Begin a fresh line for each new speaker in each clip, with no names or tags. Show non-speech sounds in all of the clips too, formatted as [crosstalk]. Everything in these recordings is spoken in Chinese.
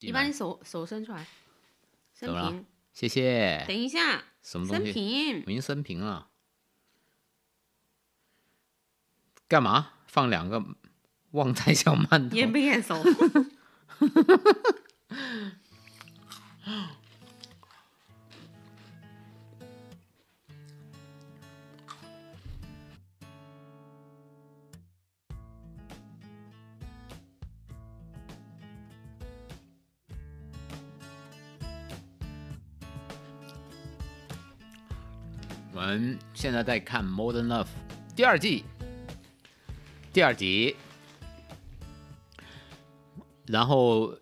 你把你手手伸出来，伸
怎么了
平。
谢谢。
等一下，
什么东西？
平
我。已经生平了。干嘛放两个旺仔小馒头？[laughs]
眼不眼熟？[laughs]
我们现在在看《Modern Love》第二季，第二集，然后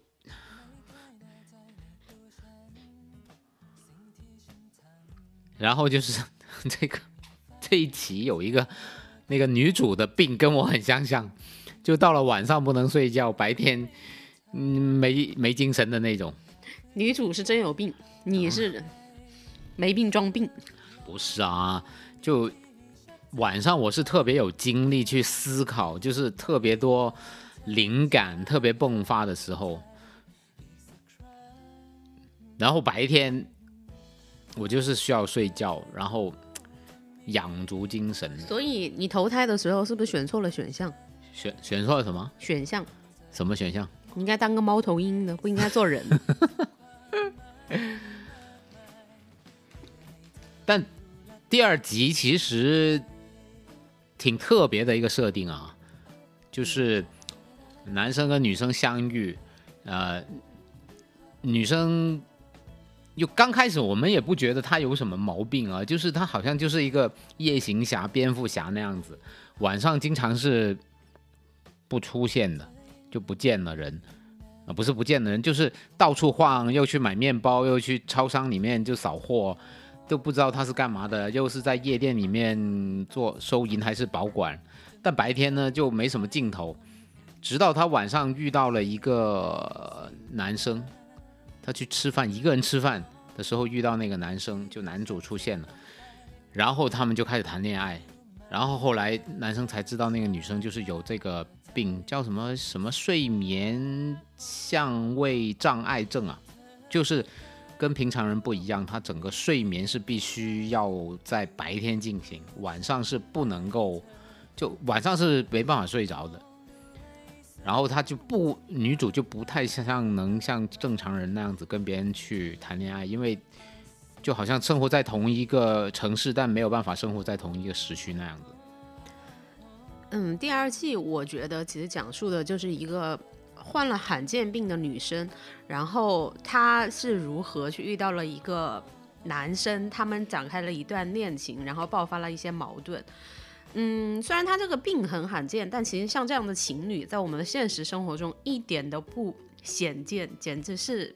然后就是 [laughs] 这个这一集有一个那个女主的病跟我很相像，就到了晚上不能睡觉，白天嗯没没精神的那种。
女主是真有病，你是没病装病。
不是啊，就晚上我是特别有精力去思考，就是特别多灵感特别迸发的时候。然后白天我就是需要睡觉，然后养足精神。
所以你投胎的时候是不是选错了选项？
选选错了什么？
选项
什么选项？
你应该当个猫头鹰的，不应该做人。
但第二集其实挺特别的一个设定啊，就是男生跟女生相遇，呃，女生又刚开始我们也不觉得她有什么毛病啊，就是她好像就是一个夜行侠、蝙蝠侠那样子，晚上经常是不出现的，就不见了人。啊，不是不见了人，就是到处晃，又去买面包，又去超商里面就扫货，都不知道他是干嘛的，又是在夜店里面做收银还是保管，但白天呢就没什么镜头。直到他晚上遇到了一个男生，他去吃饭，一个人吃饭的时候遇到那个男生，就男主出现了，然后他们就开始谈恋爱，然后后来男生才知道那个女生就是有这个病，叫什么什么睡眠相位障碍症啊，就是。跟平常人不一样，他整个睡眠是必须要在白天进行，晚上是不能够，就晚上是没办法睡着的。然后他就不，女主就不太像能像正常人那样子跟别人去谈恋爱，因为就好像生活在同一个城市，但没有办法生活在同一个时区那样子。
嗯，第二季我觉得其实讲述的就是一个患了罕见病的女生，然后她是如何去遇到了一个男生，他们展开了一段恋情，然后爆发了一些矛盾。嗯，虽然她这个病很罕见，但其实像这样的情侣，在我们的现实生活中一点都不鲜见，简直是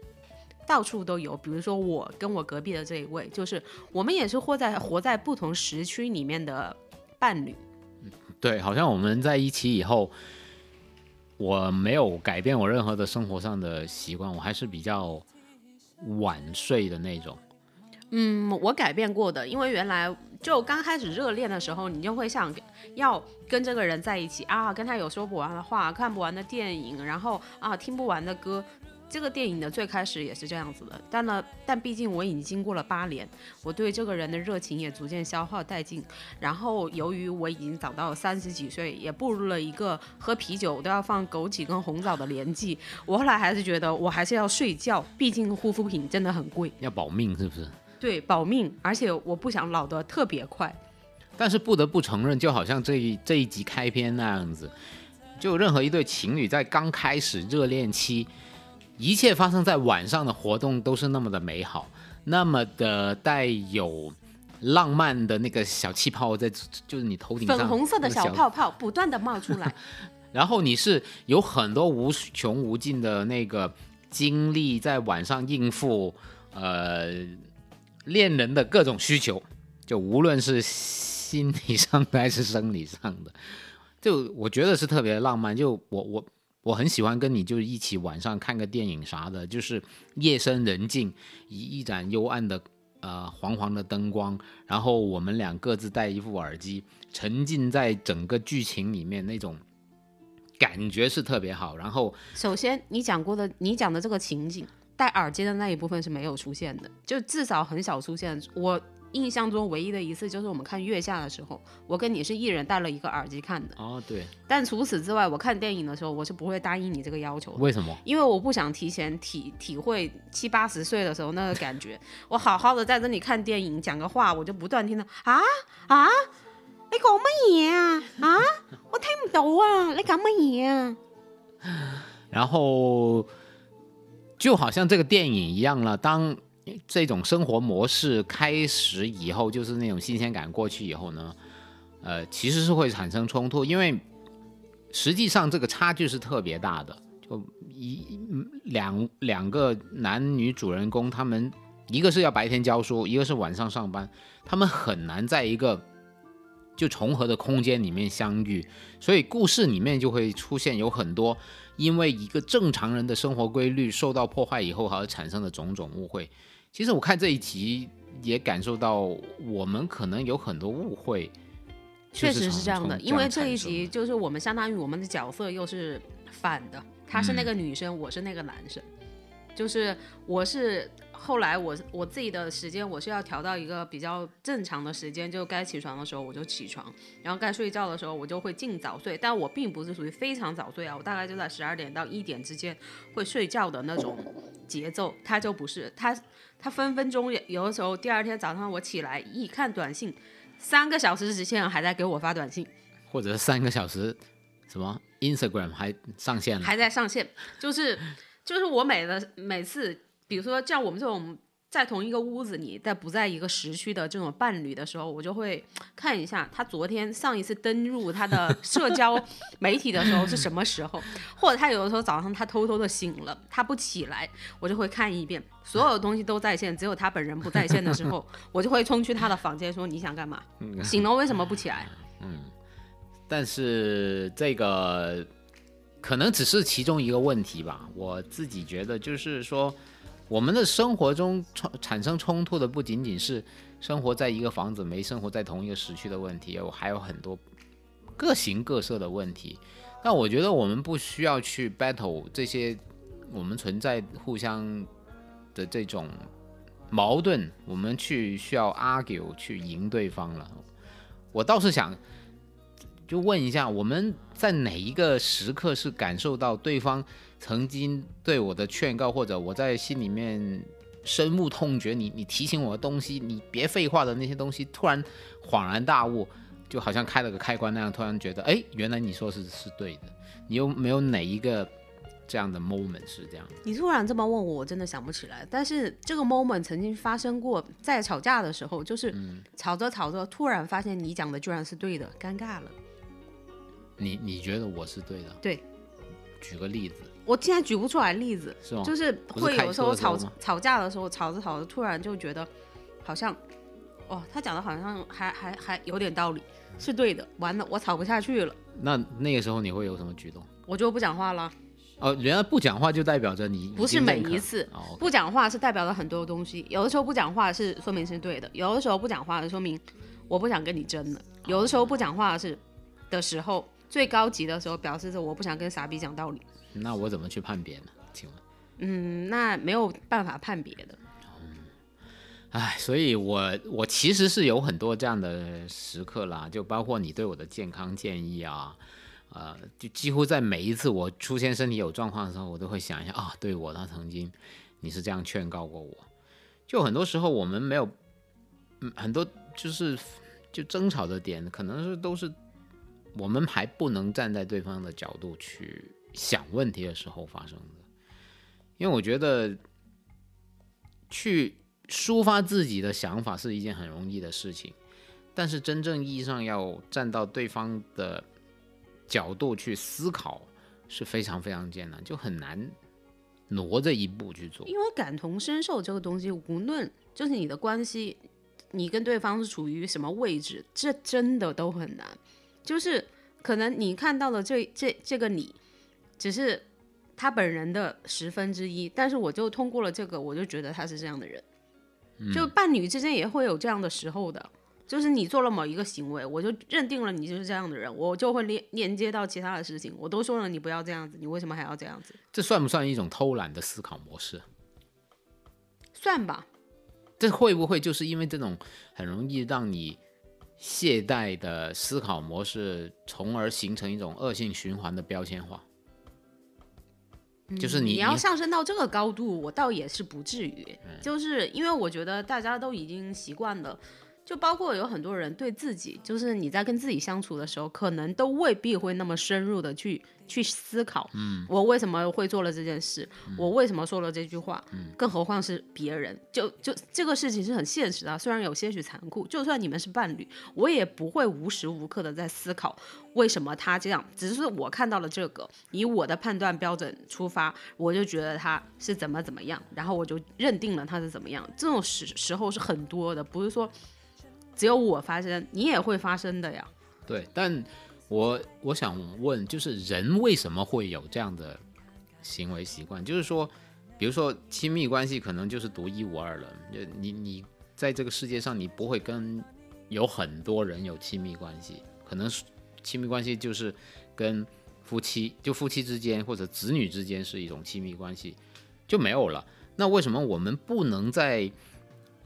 到处都有。比如说我跟我隔壁的这一位，就是我们也是活在活在不同时区里面的伴侣。
对，好像我们在一起以后，我没有改变我任何的生活上的习惯，我还是比较晚睡的那种。
嗯，我改变过的，因为原来就刚开始热恋的时候，你就会想要跟这个人在一起啊，跟他有说不完的话，看不完的电影，然后啊听不完的歌。这个电影的最开始也是这样子的，但呢，但毕竟我已经经过了八年，我对这个人的热情也逐渐消耗殆尽。然后由于我已经长到三十几岁，也步入了一个喝啤酒都要放枸杞跟红枣的年纪，我后来还是觉得我还是要睡觉，毕竟护肤品真的很贵。
要保命是不是？
对，保命，而且我不想老得特别快。
但是不得不承认，就好像这一这一集开篇那样子，就任何一对情侣在刚开始热恋期，一切发生在晚上的活动都是那么的美好，那么的带有浪漫的那个小气泡在，就是你头顶上
粉红色的小泡泡不断的冒出来，[laughs]
然后你是有很多无穷无尽的那个精力在晚上应付呃恋人的各种需求，就无论是心理上的还是生理上的，就我觉得是特别浪漫。就我我我很喜欢跟你就一起晚上看个电影啥的，就是夜深人静，一一盏幽暗的呃黄黄的灯光，然后我们俩各自戴一副耳机，沉浸在整个剧情里面那种。感觉是特别好。然后
首先，你讲过的，你讲的这个情景，戴耳机的那一部分是没有出现的，就至少很少出现。我印象中唯一的一次就是我们看《月下》的时候，我跟你是一人戴了一个耳机看的。
哦，对，
但除此之外，我看电影的时候，我是不会答应你这个要求的，
为什么？
因为我不想提前体体会七八十岁的时候那个感觉。我好好的在这里看电影，讲个话，我就不断听到啊啊，你讲乜嘢啊？啊，我听唔到啊，你讲乜嘢啊？
然后就好像这个电影一样了，当这种生活模式开始以后，就是那种新鲜感过去以后呢，呃，其实是会产生冲突，因为实际上这个差距是特别大的，就一两两个男女主人公，他们一个是要白天教书，一个是晚上上班，他们很难在一个就重合的空间里面相遇，所以故事里面就会出现有很多因为一个正常人的生活规律受到破坏以后而产生的种种误会。其实我看这一集也感受到，我们可能有很多误会。
确实是这样的，因为这一
集
集就是我们相当于我们的角色又是反的，她是那个女生，我是那个男生，就是我是后来我我自己的时间我是要调到一个比较正常的时间，就该起床的时候我就起床，然后该睡觉的时候我就会尽早睡，但我并不是属于非常早睡啊，我大概就在十二点到一点之间会睡觉的那种节奏，他就不是他他分分钟有的时候第二天早上我起来一看短信。三个小时之前还在给我发短信，
或者三个小时，什么 Instagram 还上线了，
还在上线，就是就是我每的每次，比如说像我们这种在同一个屋子里，但不在一个时区的这种伴侣的时候，我就会看一下他昨天上一次登入他的 [laughs] 社交媒体的时候是什么时候，或者他有的时候早上他偷偷的醒了，他不起来，我就会看一遍。所有东西都在线，只有他本人不在线的时候，[laughs] 我就会冲去他的房间说：“你想干嘛？醒了为什么不起来？[laughs] ”
嗯，但是这个可能只是其中一个问题吧。我自己觉得，就是说，我们的生活中产产生冲突的不仅仅是生活在一个房子没生活在同一个时区的问题，有还有很多各形各色的问题。但我觉得我们不需要去 battle 这些，我们存在互相。的这种矛盾，我们去需要 argue 去赢对方了。我倒是想就问一下，我们在哪一个时刻是感受到对方曾经对我的劝告，或者我在心里面深恶痛绝你，你提醒我的东西，你别废话的那些东西，突然恍然大悟，就好像开了个开关那样，突然觉得，哎，原来你说是是对的。你有没有哪一个？这样的 moment 是这样，
你突然这么问我，我真的想不起来。但是这个 moment 曾经发生过，在吵架的时候，就是吵着吵着，突然发现你讲的居然是对的，尴尬了。
你你觉得我是对的？
对。
举个例子。
我现在举不出来例子，
是吗？
就是会有时候吵吵架的时候，吵着吵着，突然就觉得好像，哦，他讲的好像还还还有点道理，是对的。完了，我吵不下去了。
那那个时候你会有什么举动？
我就不讲话了。
哦，原来不讲话就代表着你
不是每一次
哦、
不讲话是代表了很多东西。有的时候不讲话是说明是对的，有的时候不讲话是说明我不想跟你争了。有的时候不讲话是的时候，最高级的时候表示着我不想跟傻逼讲道理。
那我怎么去判别呢？请问？
嗯，那没有办法判别的。
唉，所以我我其实是有很多这样的时刻啦，就包括你对我的健康建议啊。呃，就几乎在每一次我出现身体有状况的时候，我都会想一下啊，对我他曾经你是这样劝告过我。就很多时候我们没有，嗯，很多就是就争吵的点，可能是都是我们还不能站在对方的角度去想问题的时候发生的。因为我觉得去抒发自己的想法是一件很容易的事情，但是真正意义上要站到对方的。角度去思考是非常非常艰难，就很难挪这一步去做。
因为感同身受这个东西，无论就是你的关系，你跟对方是处于什么位置，这真的都很难。就是可能你看到的这这这个你，只是他本人的十分之一，但是我就通过了这个，我就觉得他是这样的人。就伴侣之间也会有这样的时候的。就是你做了某一个行为，我就认定了你就是这样的人，我就会连连接到其他的事情。我都说了你不要这样子，你为什么还要这样子？
这算不算一种偷懒的思考模式？
算吧。
这会不会就是因为这种很容易让你懈怠的思考模式，从而形成一种恶性循环的标签化？就是你
你要上升到这个高度，我倒也是不至于，就是因为我觉得大家都已经习惯了。就包括有很多人对自己，就是你在跟自己相处的时候，可能都未必会那么深入的去去思考，嗯，我为什么会做了这件事，我为什么说了这句话，嗯，更何况是别人，就就这个事情是很现实的，虽然有些许残酷，就算你们是伴侣，我也不会无时无刻的在思考为什么他这样，只是我看到了这个，以我的判断标准出发，我就觉得他是怎么怎么样，然后我就认定了他是怎么样，这种时时候是很多的，不是说。只有我发生，你也会发生的呀。
对，但我我想问，就是人为什么会有这样的行为习惯？就是说，比如说亲密关系可能就是独一无二了。你你在这个世界上，你不会跟有很多人有亲密关系，可能是亲密关系就是跟夫妻，就夫妻之间或者子女之间是一种亲密关系，就没有了。那为什么我们不能在？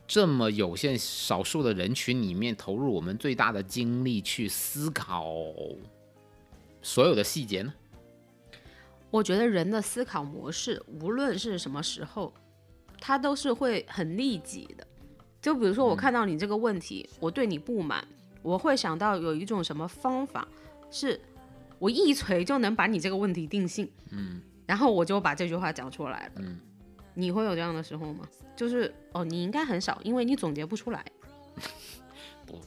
这么有限少数的人群里面，投入我们最大的精力去思考所有的细节呢？
我觉得人的思考模式，无论是什么时候，它都是会很利己的。就比如说，我看到你这个问题，我对你不满，我会想到有一种什么方法，是我一锤就能把你这个问题定性。嗯，然后我就把这句话讲出来了。嗯。你会有这样的时候吗？就是哦，你应该很少，因为你总结不出来。
不，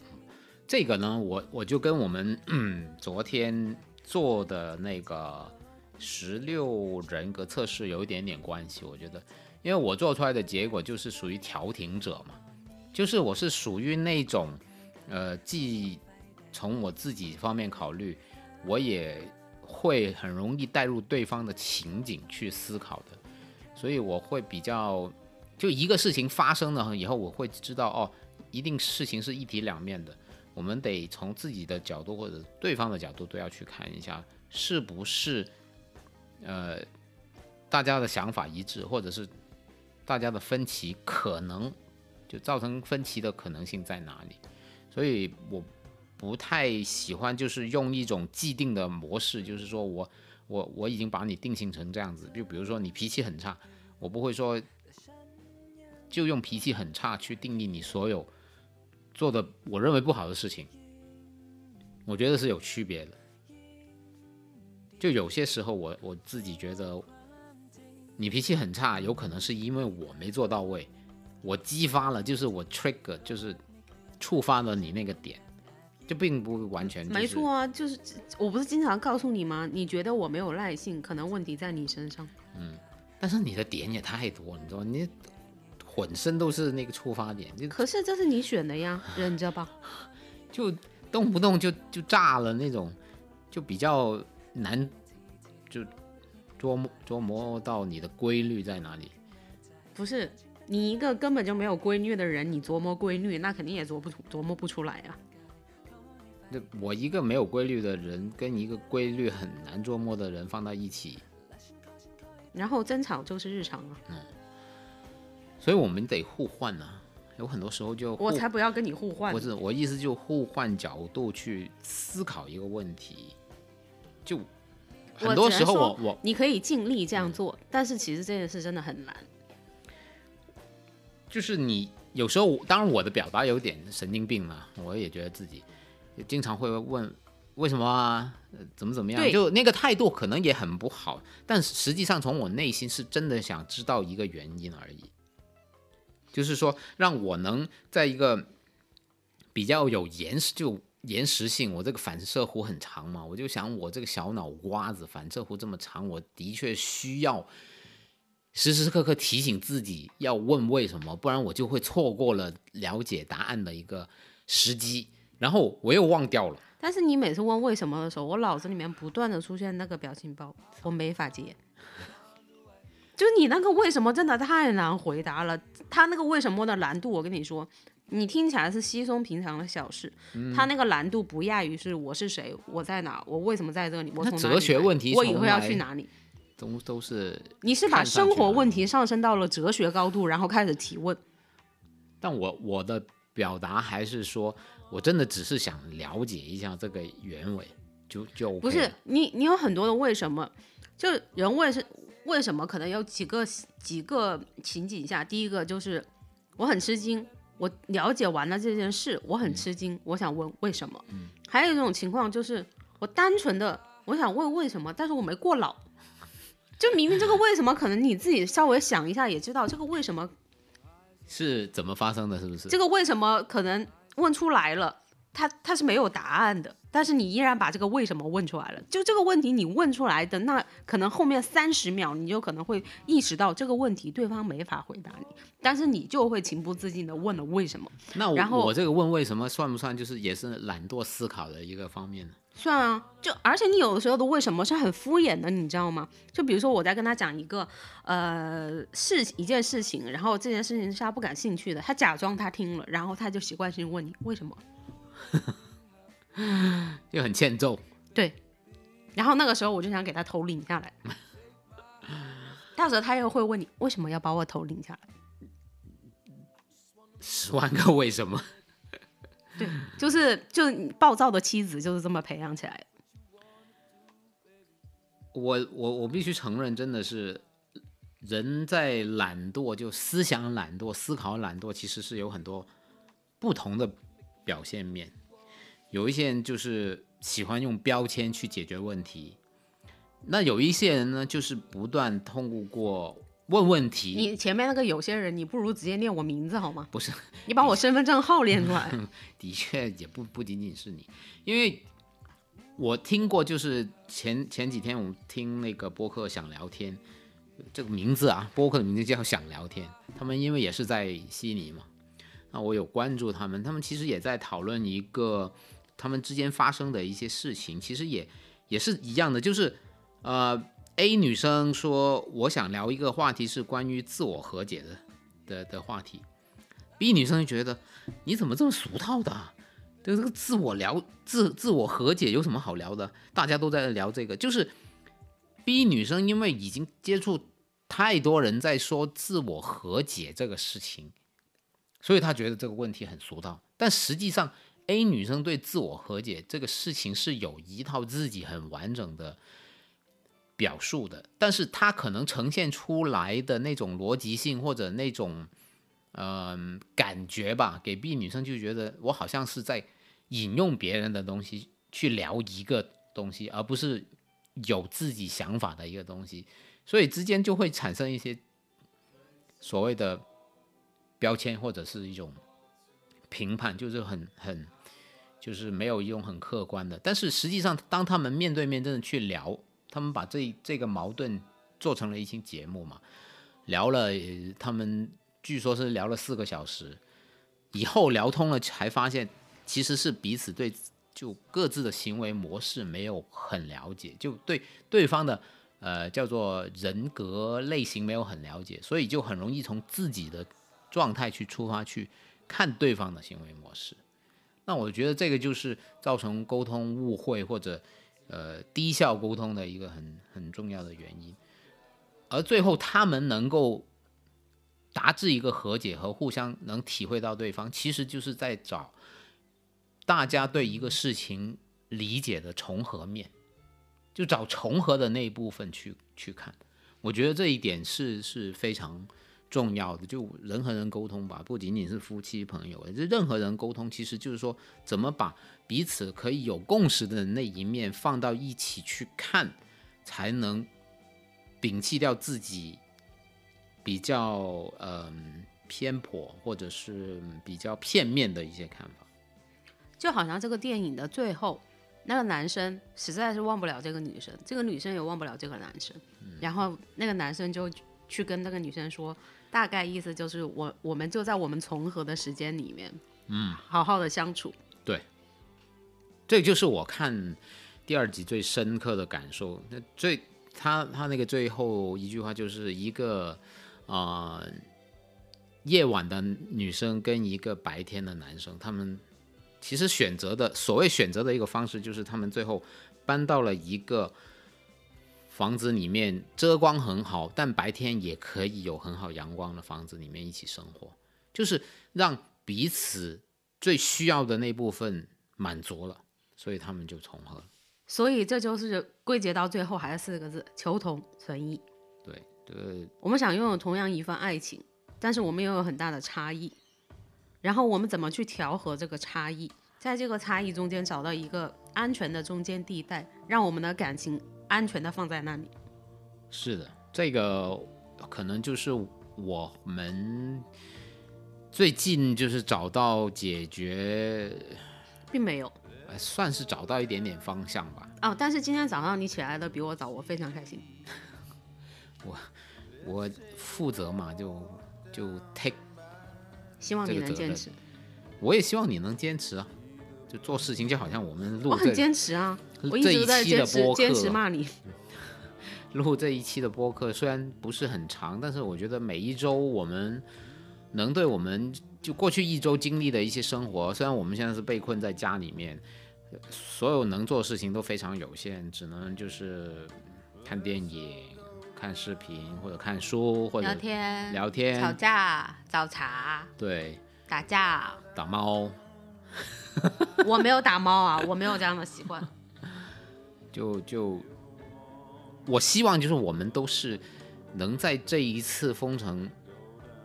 这个呢，我我就跟我们 [clears throat] 昨天做的那个十六人格测试有一点点关系。我觉得，因为我做出来的结果就是属于调停者嘛，就是我是属于那种呃，既从我自己方面考虑，我也会很容易带入对方的情景去思考的。所以我会比较，就一个事情发生了以后，我会知道哦，一定事情是一体两面的，我们得从自己的角度或者对方的角度都要去看一下，是不是呃大家的想法一致，或者是大家的分歧可能就造成分歧的可能性在哪里？所以我不太喜欢就是用一种既定的模式，就是说我。我我已经把你定性成这样子，就比如说你脾气很差，我不会说就用脾气很差去定义你所有做的我认为不好的事情，我觉得是有区别的。就有些时候我我自己觉得你脾气很差，有可能是因为我没做到位，我激发了，就是我 trigger，就是触发了你那个点。就并不完全
没错啊，就是我不是经常告诉你吗？你觉得我没有耐性，可能问题在你身上。
嗯，但是你的点也太多，你知道你浑身都是那个出发点。
可是这是你选的呀，忍着吧。[laughs]
就动不动就就炸了那种，就比较难，就琢磨琢磨到你的规律在哪里。
不是你一个根本就没有规律的人，你琢磨规律，那肯定也琢不出琢磨不出来呀。
那我一个没有规律的人，跟一个规律很难捉摸的人放到一起，
然后争吵就是日常了。
嗯，所以我们得互换呢。有很多时候就
我才不要跟你互换。
不是，我意思就互换角度去思考一个问题。就很多时候我我
你可以尽力这样做，但是其实这件事真的很难。
就是你有时候，当然我的表达有点神经病了，我也觉得自己。经常会问为什么啊？怎么怎么样？就那个态度可能也很不好，但实际上从我内心是真的想知道一个原因而已。就是说，让我能在一个比较有延时就延时性，我这个反射弧很长嘛，我就想我这个小脑瓜子反射弧这么长，我的确需要时时刻刻提醒自己要问为什么，不然我就会错过了了解答案的一个时机。然后我又忘掉了。
但是你每次问为什么的时候，我脑子里面不断的出现那个表情包，我没法接。就你那个为什么真的太难回答了，他那个为什么的难度，我跟你说，你听起来是稀松平常的小事，
嗯
它那个难度不亚于是我是谁，我在哪，我为什么在这里，我从里
哲学问题
我以后要去哪里？
都都是，
你是把生活问题上升到了哲学高度，然后开始提问。
但我我的表达还是说，我真的只是想了解一下这个原委，就就 OK
不是你，你有很多的为什么，就人为是为什么，可能有几个几个情景下，第一个就是我很吃惊，我了解完了这件事，我很吃惊，我想问为什么。还有一种情况就是我单纯的我想问为什么，但是我没过脑。就明明这个为什么，可能你自己稍微想一下也知道，这个为什么
是怎么发生的，是不是？
这个为什么可能问出来了，它它是没有答案的，但是你依然把这个为什么问出来了。就这个问题你问出来的，那可能后面三十秒你就可能会意识到这个问题对方没法回答你，但是你就会情不自禁的问了为什么。
那
然后
我我这个问为什么算不算就是也是懒惰思考的一个方面呢？
算啊，就而且你有的时候的为什么是很敷衍的，你知道吗？就比如说我在跟他讲一个呃事一件事情，然后这件事情是他不感兴趣的，他假装他听了，然后他就习惯性问你为什么。[laughs]
就很欠揍。
对，然后那个时候我就想给他头领下来，到时候他又会问你为什么要把我头领下来，
十万个为什么？
就是就暴躁的妻子就是这么培养起来的。
我我我必须承认，真的是人在懒惰，就思想懒惰、思考懒惰，其实是有很多不同的表现面。有一些人就是喜欢用标签去解决问题，那有一些人呢，就是不断通过问问题，
你前面那个有些人，你不如直接念我名字好吗？
不是 [laughs]
你把我身份证号念出来。[laughs]
的确也不不仅仅是你，因为我听过，就是前前几天我们听那个播客想聊天，这个名字啊，播客的名字叫想聊天。他们因为也是在悉尼嘛，那我有关注他们，他们其实也在讨论一个他们之间发生的一些事情，其实也也是一样的，就是呃 A 女生说我想聊一个话题是关于自我和解的的的话题，B 女生就觉得。你怎么这么俗套的、对这个自我聊自自我和解有什么好聊的？大家都在聊这个，就是 B 女生，因为已经接触太多人在说自我和解这个事情，所以她觉得这个问题很俗套。但实际上，A 女生对自我和解这个事情是有一套自己很完整的表述的，但是他可能呈现出来的那种逻辑性或者那种。嗯，感觉吧，给 B 女生就觉得我好像是在引用别人的东西去聊一个东西，而不是有自己想法的一个东西，所以之间就会产生一些所谓的标签或者是一种评判，就是很很就是没有一种很客观的。但是实际上，当他们面对面真的去聊，他们把这这个矛盾做成了一期节目嘛，聊了他们。据说是聊了四个小时，以后聊通了，才发现其实是彼此对就各自的行为模式没有很了解，就对对方的呃叫做人格类型没有很了解，所以就很容易从自己的状态去出发去看对方的行为模式。那我觉得这个就是造成沟通误会或者呃低效沟通的一个很很重要的原因，而最后他们能够。达至一个和解和互相能体会到对方，其实就是在找大家对一个事情理解的重合面，就找重合的那一部分去去看。我觉得这一点是是非常重要的。就人和人沟通吧，不仅仅是夫妻朋友，这任何人沟通，其实就是说怎么把彼此可以有共识的那一面放到一起去看，才能摒弃掉自己。比较嗯偏颇或者是比较片面的一些看法，
就好像这个电影的最后，那个男生实在是忘不了这个女生，这个女生也忘不了这个男生，然后那个男生就去跟那个女生说，大概意思就是我我们就在我们重合的时间里面，
嗯，
好好的相处。
对，这就是我看第二集最深刻的感受。那最他他那个最后一句话就是一个。啊，夜晚的女生跟一个白天的男生，他们其实选择的所谓选择的一个方式，就是他们最后搬到了一个房子里面，遮光很好，但白天也可以有很好阳光的房子里面一起生活，就是让彼此最需要的那部分满足了，所以他们就重合。
所以这就是归结到最后还是四个字：求同存异。
对，对
我们想拥有同样一份爱情，但是我们又有很大的差异，然后我们怎么去调和这个差异，在这个差异中间找到一个安全的中间地带，让我们的感情安全的放在那里。
是的，这个可能就是我们最近就是找到解决，
并没有
呃算是找到一点点方向吧。
哦，但是今天早上你起来的比我早，我非常开心。[laughs]
我我负责嘛，就就 take，
希望你能坚持。
我也希望你能坚持啊。就做事情就好像我们
我很坚持啊，我一直都在坚持坚持
客
骂你。[laughs]
录这一期的播客，虽然不是很长，但是我觉得每一周我们能对我们就过去一周经历的一些生活，虽然我们现在是被困在家里面，所有能做的事情都非常有限，只能就是看电影、看视频或者看书或者
聊天、
聊天
吵架、找茬、
对
打架。
打猫，[laughs]
我没有打猫啊，我没有这样的习惯。[laughs]
就就我希望就是我们都是能在这一次封城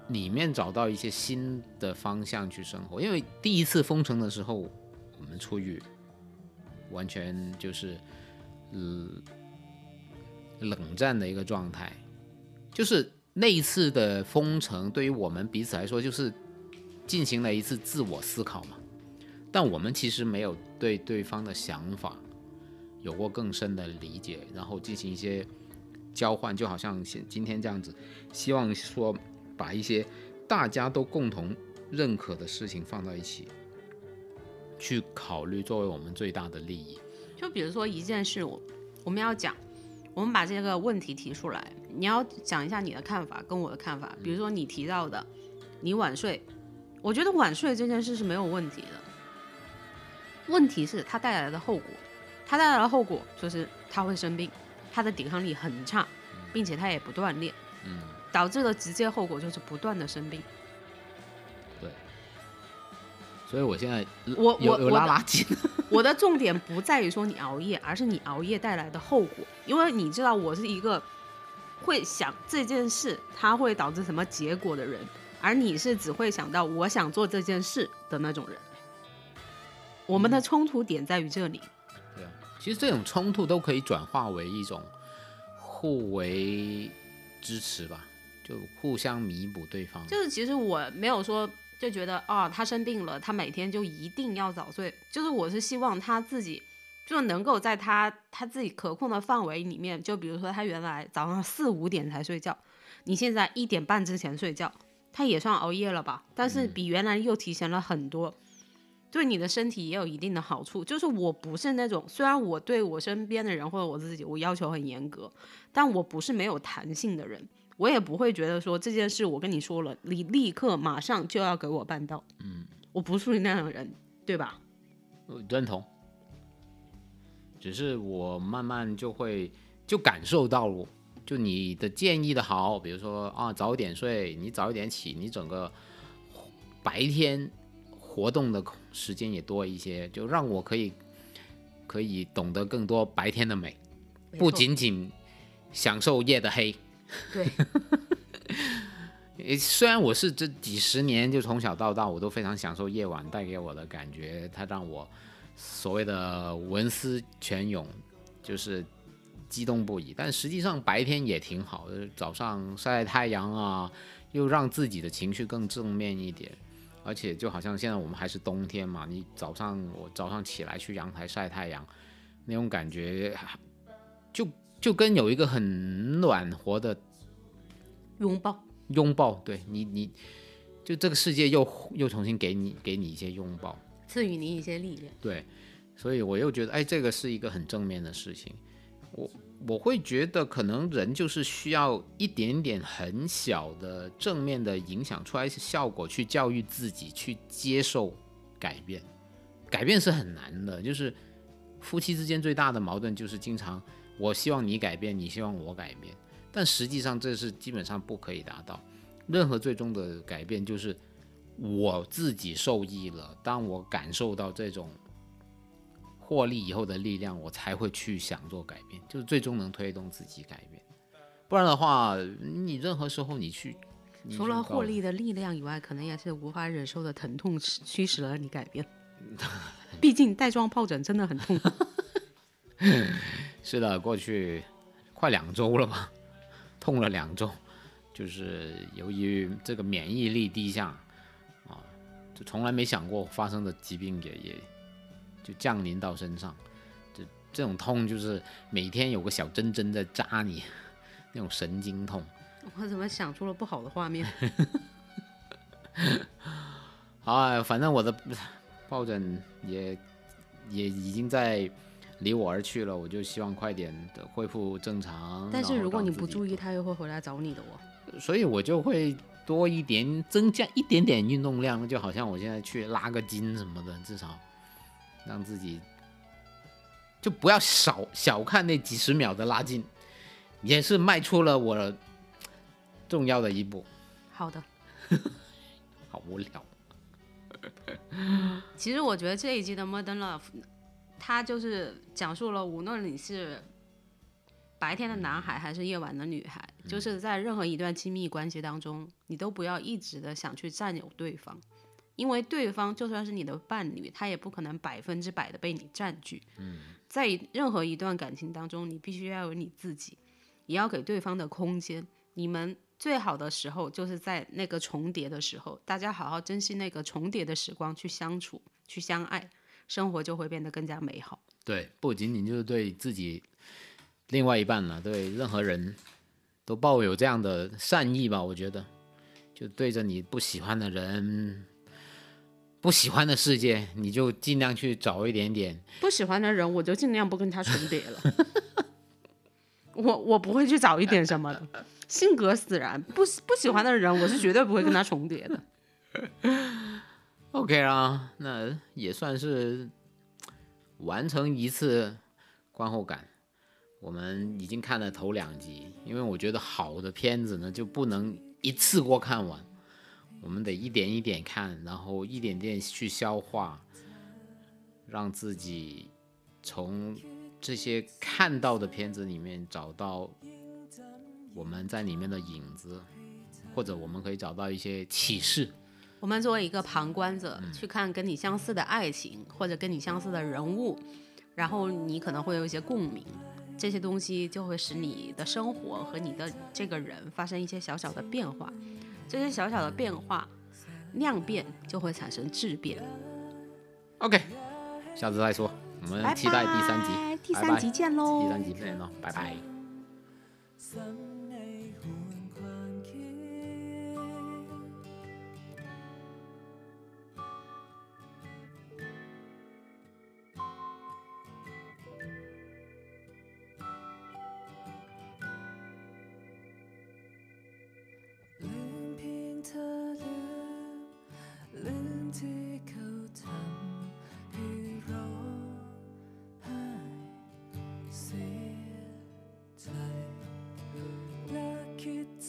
里面找到一些新的方向去生活，因为第一次封城的时候，我们处于完全就是呃冷战的一个状态，就是那一次的封城对于我们彼此来说就是进行了一次自我思考嘛，但我们其实没有对对方的想法。有过更深的理解，然后进行一些交换，就好像现今天这样子，希望说把一些大家都共同认可的事情放到一起去考虑，作为我们最大的利益。
就比如说一件事，我我们要讲，我们把这个问题提出来，你要讲一下你的看法跟我的看法。比如说你提到的，你晚睡，我觉得晚睡这件事是没有问题的，问题是它带来的后果，它带来的后果就是他会生病，他的抵抗力很差，并且他也不锻炼，
嗯，
导致的直接后果就是不断的生病。
对所以我现在
我我我的
拉拉筋，[laughs]
我的重点不在于说你熬夜，而是你熬夜带来的后果。因为你知道我是一个会想这件事它会导致什么结果的人，而你是只会想到我想做这件事的那种人。我们的冲突点在于这里。
对啊，其实这种冲突都可以转化为一种互为支持吧，就互相弥补对方。
就是其实我没有说就觉得啊、他生病了，他每天就一定要早睡。就是我是希望他自己就能够在他他自己可控的范围里面，就比如说他原来早上四五点才睡觉，你现在一点半之前睡觉，他也算熬夜了吧？但是比原来又提前了很多。对你的身体也有一定的好处，就是我不是那种，虽然我对我身边的人或者我自己，我要求很严格，但我不是没有弹性的人。我也不会觉得说这件事我跟你说了，你立刻马上就要给我办到。嗯，我不属于那样的人，对吧？
我认同，只是我慢慢就会就感受到了，就你的建议的好，比如说啊早一点睡，你早一点起，你整个白天活动的空时间也多一些，就让我可以可以懂得更多白天的美，不仅仅享受夜的黑。
对，[laughs]
虽然我是这几十年就从小到大我都非常享受夜晚带给我的感觉，它让我所谓的文思泉涌，就是激动不已。但实际上白天也挺好的，早上晒晒太阳啊，又让自己的情绪更正面一点。而且就好像现在我们还是冬天嘛，你早上我早上起来去阳台晒太阳，那种感觉就就跟有一个很暖和的
拥抱。
拥抱，对你，你就这个世界又又重新给你给你一些拥抱，
赐予你一些力量。
对，所以我又觉得，哎，这个是一个很正面的事情。我我会觉得可能人就是需要一点点很小的正面的影响出来效果，去教育自己去接受改变。改变是很难的，就是夫妻之间最大的矛盾就是经常我希望你改变，你希望我改变，但实际上这是基本上不可以达到。任何最终的改变就是我自己受益了，当我感受到这种。获利以后的力量，我才会去想做改变，就是最终能推动自己改变。不然的话，你任何时候你去，
除了获利的力量以外，可能也是无法忍受的疼痛驱使了你改变。[laughs] 毕竟带状疱疹真的很痛。[laughs]
是的，过去快两周了吧，痛了两周，就是由于这个免疫力低下啊，就从来没想过发生的疾病也也。就降临到身上，这这种痛就是每天有个小针针在扎你，[laughs] 那种神经痛。
我怎么想出了不好的画面？[laughs]
啊，反正我的抱枕也也已经在离我而去了，我就希望快点的恢复正常。
但是如果你不注意，他又会回来找你的哦。
所以我就会多一点，增加一点点运动量，就好像我现在去拉个筋什么的，至少。让自己就不要少小看那几十秒的拉近，也是迈出了我重要的一步。
好的，[laughs]
好无聊。
其实我觉得这一季的《Modern Love》，它就是讲述了无论你是白天的男孩还是夜晚的女孩，就是在任何一段亲密关系当中，你都不要一直的想去占有对方。因为对方就算是你的伴侣，他也不可能百分之百的被你占据。
嗯，
在任何一段感情当中，你必须要有你自己，也要给对方的空间。你们最好的时候就是在那个重叠的时候，大家好好珍惜那个重叠的时光，去相处，去相爱，生活就会变得更加美好。
对，不仅仅就是对自己另外一半了，对任何人都抱有这样的善意吧。我觉得，就对着你不喜欢的人。不喜欢的世界，你就尽量去找一点点
不喜欢的人，我就尽量不跟他重叠了。[laughs] 我我不会去找一点什么的，性格使然。不不喜欢的人，我是绝对不会跟他重叠的。[laughs]
OK 啦，那也算是完成一次观后感。我们已经看了头两集，因为我觉得好的片子呢，就不能一次过看完。我们得一点一点看，然后一点点去消化，让自己从这些看到的片子里面找到我们在里面的影子，或者我们可以找到一些启示。
我们作为一个旁观者去看跟你相似的爱情，或者跟你相似的人物，然后你可能会有一些共鸣，这些东西就会使你的生活和你的这个人发生一些小小的变化。这些小小的变化，量变就会产生质变。
OK，下次再说，我们期待第三集，
第三集见喽，
第三集见喽，拜拜。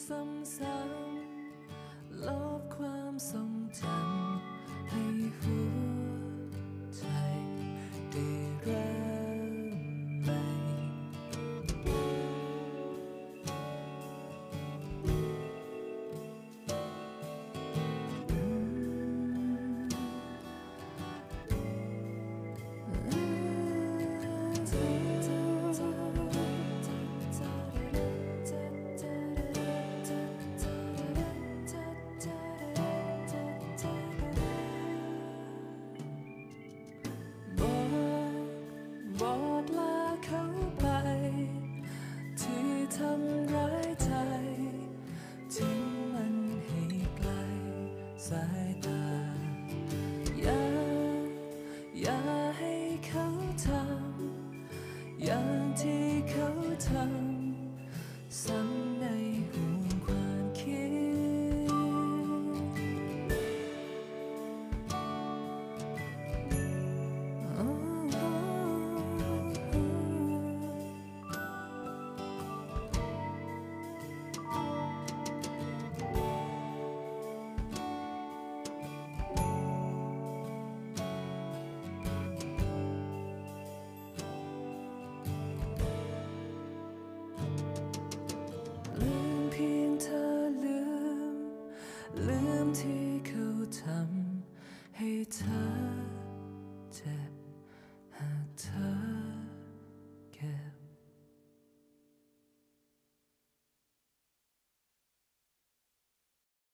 ซ้ำๆลบความทรง side.